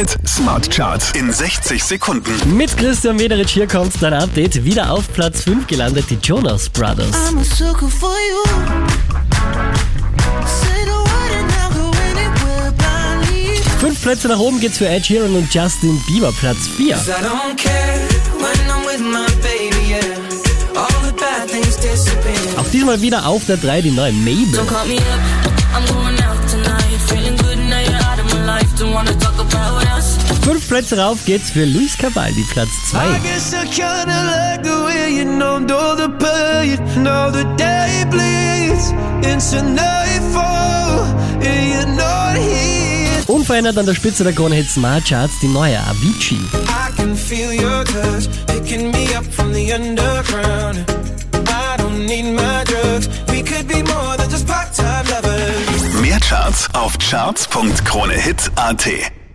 Hit Smart Charts in 60 Sekunden. Mit Christian Mederich hier kommt dein Update. Wieder auf Platz 5 gelandet, die Jonas Brothers. Fünf Plätze nach oben geht's für Ed Sheeran und Justin Bieber, Platz 4. I don't care when I'm with my baby, yeah. All the bad things disappear. Auch diesmal wieder auf der 3 die neue Mabel. Don't Fünf Plätze rauf geht's für Luis Cavaldi, Platz 2. guess I kinda like the way you numbed all the pain. Now the day bleeds into nightfall, and you're not here. Unverändert an der Spitze der Krone Hit Smart Charts die neue Avicii. I can feel your touch picking me up from the underground. I don't need my drugs. We could be more than just part-time lovers. Mehr Charts auf charts.kronehit.at.